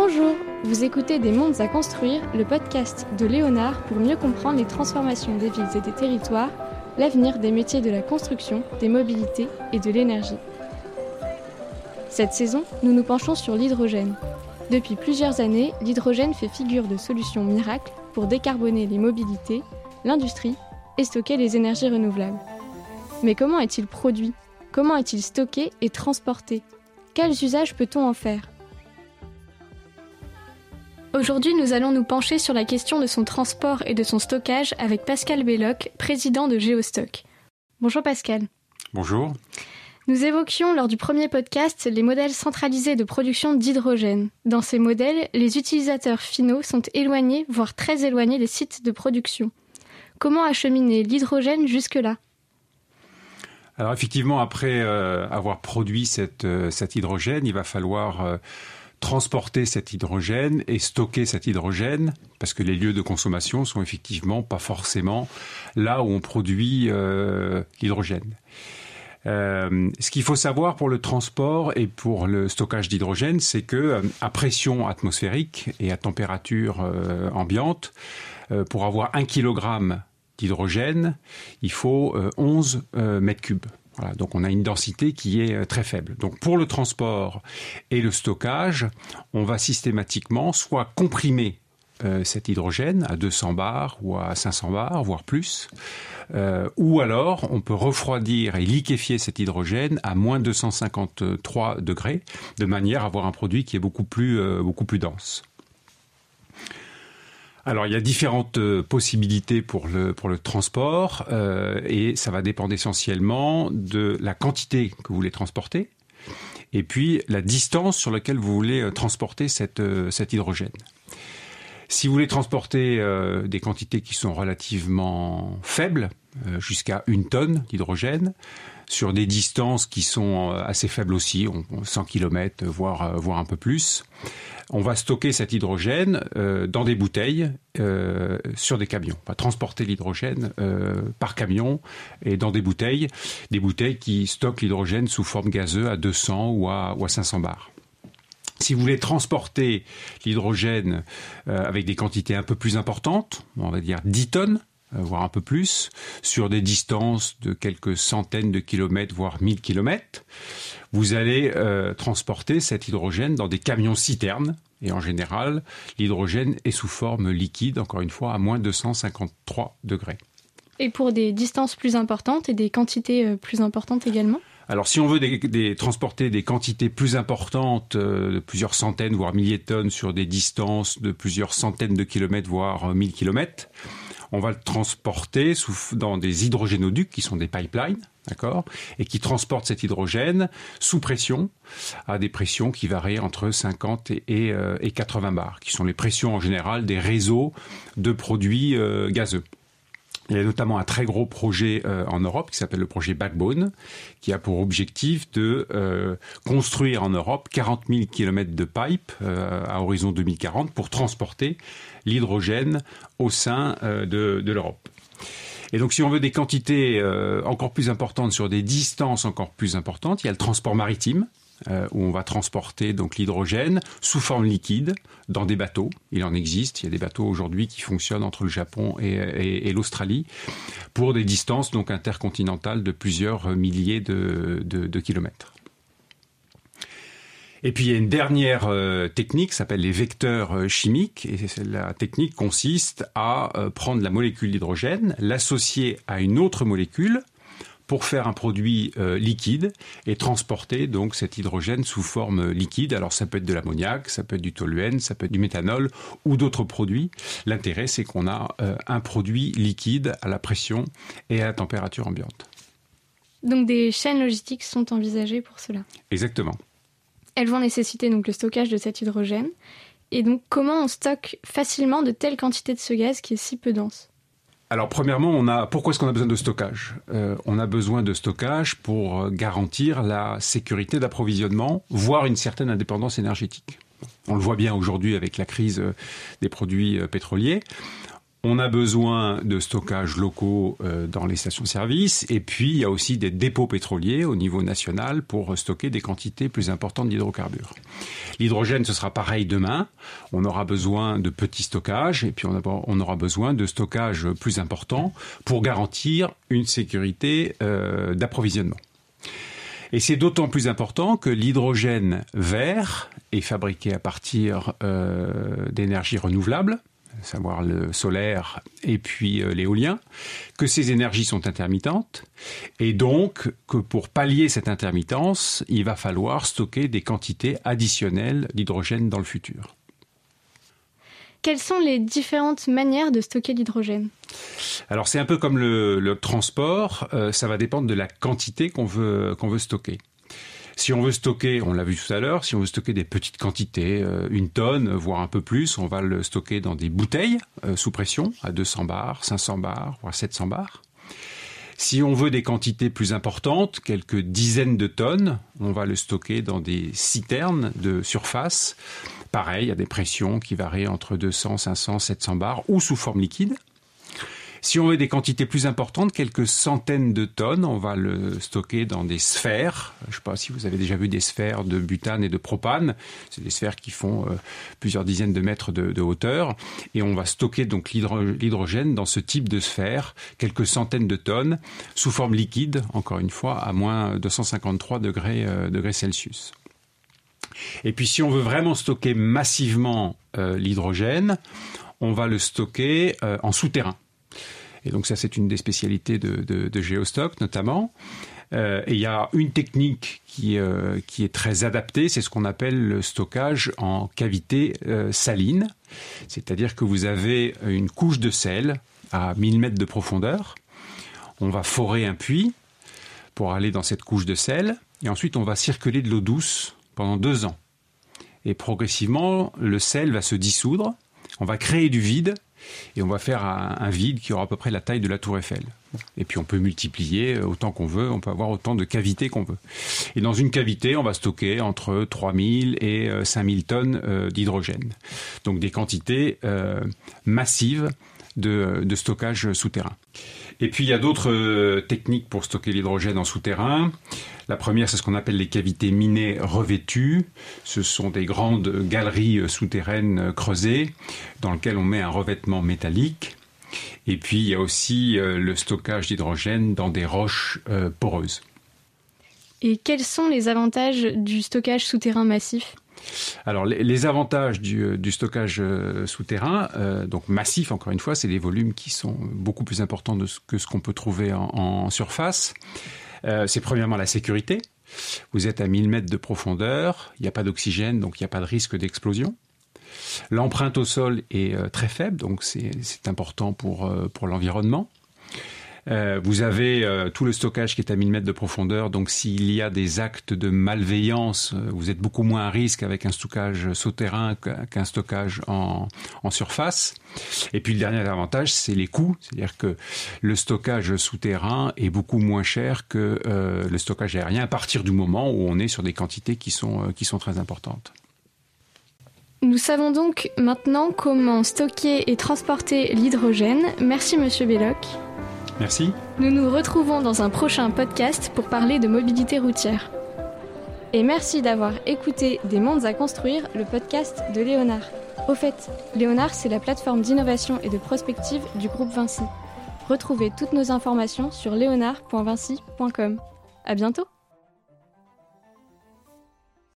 Bonjour, vous écoutez Des mondes à construire, le podcast de Léonard pour mieux comprendre les transformations des villes et des territoires, l'avenir des métiers de la construction, des mobilités et de l'énergie. Cette saison, nous nous penchons sur l'hydrogène. Depuis plusieurs années, l'hydrogène fait figure de solution miracle pour décarboner les mobilités, l'industrie et stocker les énergies renouvelables. Mais comment est-il produit? Comment est-il stocké et transporté? Quels usages peut-on en faire? Aujourd'hui, nous allons nous pencher sur la question de son transport et de son stockage avec Pascal Belloc, président de Geostock. Bonjour Pascal. Bonjour. Nous évoquions lors du premier podcast les modèles centralisés de production d'hydrogène. Dans ces modèles, les utilisateurs finaux sont éloignés, voire très éloignés des sites de production. Comment acheminer l'hydrogène jusque-là? Alors effectivement, après euh, avoir produit euh, cet hydrogène, il va falloir euh, transporter cet hydrogène et stocker cet hydrogène, parce que les lieux de consommation sont effectivement pas forcément là où on produit l'hydrogène. Euh, ce qu'il faut savoir pour le transport et pour le stockage d'hydrogène, c'est que euh, à pression atmosphérique et à température euh, ambiante, pour avoir un kilogramme d'hydrogène, il faut 11 mètres cubes. Donc on a une densité qui est très faible. Donc pour le transport et le stockage, on va systématiquement soit comprimer cet hydrogène à 200 bars ou à 500 bars, voire plus, euh, ou alors, on peut refroidir et liquéfier cet hydrogène à moins 253 degrés, de manière à avoir un produit qui est beaucoup plus, euh, beaucoup plus dense. Alors il y a différentes euh, possibilités pour le, transport et ça va dépendre essentiellement de la quantité que vous voulez transporter et puis la distance sur laquelle vous voulez transporter cette, cet hydrogène. Si vous voulez transporter des quantités qui sont relativement faibles, euh, jusqu'à une tonne d'hydrogène sur des distances qui sont euh, assez faibles aussi, 100 km, voire, euh, voire un peu plus. On va stocker cet hydrogène dans des bouteilles sur des camions. On va transporter l'hydrogène par camion et dans des bouteilles, des bouteilles qui stockent l'hydrogène sous forme gazeuse à 200 ou à, ou à 500 bars. Si vous voulez transporter l'hydrogène avec des quantités un peu plus importantes, on va dire 10 tonnes, euh, voire un peu plus, sur des distances de quelques centaines de kilomètres, voire mille kilomètres. Vous allez euh, transporter cet hydrogène dans des camions citernes. Et en général, l'hydrogène est sous forme liquide, encore une fois, à moins de 253 degrés. Et pour des distances plus importantes et des quantités euh, plus importantes également? Alors, si on veut des, transporter des quantités plus importantes, de plusieurs centaines, voire milliers de tonnes, sur des distances de plusieurs centaines de kilomètres, voire mille kilomètres, on va le transporter dans des hydrogénoducs qui sont des pipelines, d'accord, et qui transportent cet hydrogène sous pression à des pressions qui varient entre 50 et, 80 euh, bars, qui sont les pressions en général des réseaux de produits euh, gazeux. Il y a notamment un très gros projet euh, en Europe qui s'appelle le projet Backbone, qui a pour objectif de euh, construire en Europe 40 000 km de pipe euh, à horizon 2040 pour transporter l'hydrogène au sein de, de l'Europe. Et donc, si on veut des quantités encore plus importantes sur des distances encore plus importantes, il y a le transport maritime. Euh, où on va transporter donc l'hydrogène sous forme liquide dans des bateaux. Il en existe, il y a des bateaux aujourd'hui qui fonctionnent entre le Japon et, l'Australie pour des distances donc intercontinentales de plusieurs milliers de, kilomètres. Et puis il y a une dernière euh, technique, s'appelle les vecteurs euh, chimiques. Et la technique consiste à prendre la molécule d'hydrogène, l'associer à une autre molécule, pour faire un produit euh, liquide et transporter donc cet hydrogène sous forme liquide. Alors ça peut être de l'ammoniac, ça peut être du toluène, ça peut être du méthanol ou d'autres produits. L'intérêt c'est qu'on a euh, un produit liquide à la pression et à la température ambiante. Donc des chaînes logistiques sont envisagées pour cela? Exactement. Elles vont nécessiter donc le stockage de cet hydrogène. Et donc comment on stocke facilement de telles quantités de ce gaz qui est si peu dense? Alors premièrement, on a pourquoi est-ce qu'on a besoin de stockage? Euh, On a besoin de stockage pour euh, garantir la sécurité d'approvisionnement, voire une certaine indépendance énergétique. On le voit bien aujourd'hui avec la crise euh, des produits pétroliers. On a besoin de stockages locaux euh, dans les stations-service et puis il y a aussi des dépôts pétroliers au niveau national pour stocker des quantités plus importantes d'hydrocarbures. L'hydrogène, ce sera pareil demain. On aura besoin de petits stockages et puis on aura besoin de stockages plus importants pour garantir une sécurité euh, d'approvisionnement. Et c'est d'autant plus important que l'hydrogène vert est fabriqué à partir euh, d'énergies renouvelables savoir le solaire et puis euh, l'éolien, que ces énergies sont intermittentes, et donc que pour pallier cette intermittence, il va falloir stocker des quantités additionnelles d'hydrogène dans le futur. Quelles sont les différentes manières de stocker l'hydrogène? Alors c'est un peu comme le, transport, euh, ça va dépendre de la quantité qu'on veut, qu'on veut stocker. Si on veut stocker, on l'a vu tout à l'heure, si on veut stocker des petites quantités, euh, une tonne, voire un peu plus, on va le stocker dans des bouteilles euh, sous pression, à 200 bars, 500 bars, voire 700 bars. Si on veut des quantités plus importantes, quelques dizaines de tonnes, on va le stocker dans des citernes de surface. Pareil, à des pressions qui varient entre 200, 500, 700 bars ou sous forme liquide. Si on veut des quantités plus importantes, quelques centaines de tonnes, on va le stocker dans des sphères. Je ne sais pas si vous avez déjà vu des sphères de butane et de propane. C'est des sphères qui font euh, plusieurs dizaines de mètres de, hauteur. Et on va stocker donc l'hydrogène dans ce type de sphère, quelques centaines de tonnes, sous forme liquide, encore une fois, à moins 253 degrés, euh, degrés Celsius. Et puis si on veut vraiment stocker massivement euh, l'hydrogène, on va le stocker en souterrain. Et donc ça, c'est une des spécialités de, de, Geostock notamment. Euh, et il y a une technique qui, euh, qui est très adaptée, c'est ce qu'on appelle le stockage en cavité euh, saline. C'est-à-dire que vous avez une couche de sel à 1000 mètres de profondeur. On va forer un puits pour aller dans cette couche de sel. Et ensuite, on va circuler de l'eau douce pendant deux ans. Et progressivement, le sel va se dissoudre. On va créer du vide et on va faire un, vide qui aura à peu près la taille de la tour Eiffel. Et puis on peut multiplier autant qu'on veut, on peut avoir autant de cavités qu'on veut. Et dans une cavité, on va stocker entre 3000 et 5000 euh, tonnes euh, d'hydrogène. Donc des quantités euh, massives de, stockage souterrain. Et puis il y a d'autres euh, techniques pour stocker l'hydrogène en souterrain. La première, c'est ce qu'on appelle les cavités minées revêtues. Ce sont des grandes galeries euh, souterraines euh, creusées dans lesquelles on met un revêtement métallique. Et puis il y a aussi le stockage d'hydrogène dans des roches poreuses. Et quels sont les avantages du stockage souterrain massif? Alors les, avantages du, euh, stockage euh, souterrain, euh, donc massif encore une fois, c'est des volumes qui sont beaucoup plus importants que ce qu'on peut trouver en, surface. c'est premièrement la sécurité. Vous êtes à 1000 mètres de profondeur, il n'y a pas d'oxygène, donc il n'y a pas de risque d'explosion. L'empreinte au sol est très faible, donc c'est important pour, pour l'environnement. Euh, vous avez euh, tout le stockage qui est à 1000 mètres de profondeur, donc s'il y a des actes de malveillance, euh, vous êtes beaucoup moins à risque avec un stockage souterrain qu'un stockage en, surface. Et puis le dernier avantage, c'est les coûts, c'est-à-dire que le stockage souterrain est beaucoup moins cher que le stockage aérien à partir du moment où on est sur des quantités qui sont, qui sont très importantes. Nous savons donc maintenant comment stocker et transporter l'hydrogène. Merci Monsieur Belloc. Merci. Nous nous retrouvons dans un prochain podcast pour parler de mobilité routière. Et merci d'avoir écouté Des mondes à construire, le podcast de Léonard. Au fait, Léonard, c'est la plateforme d'innovation et de prospective du groupe Vinci. Retrouvez toutes nos informations sur léonard.vinci.com. À bientôt!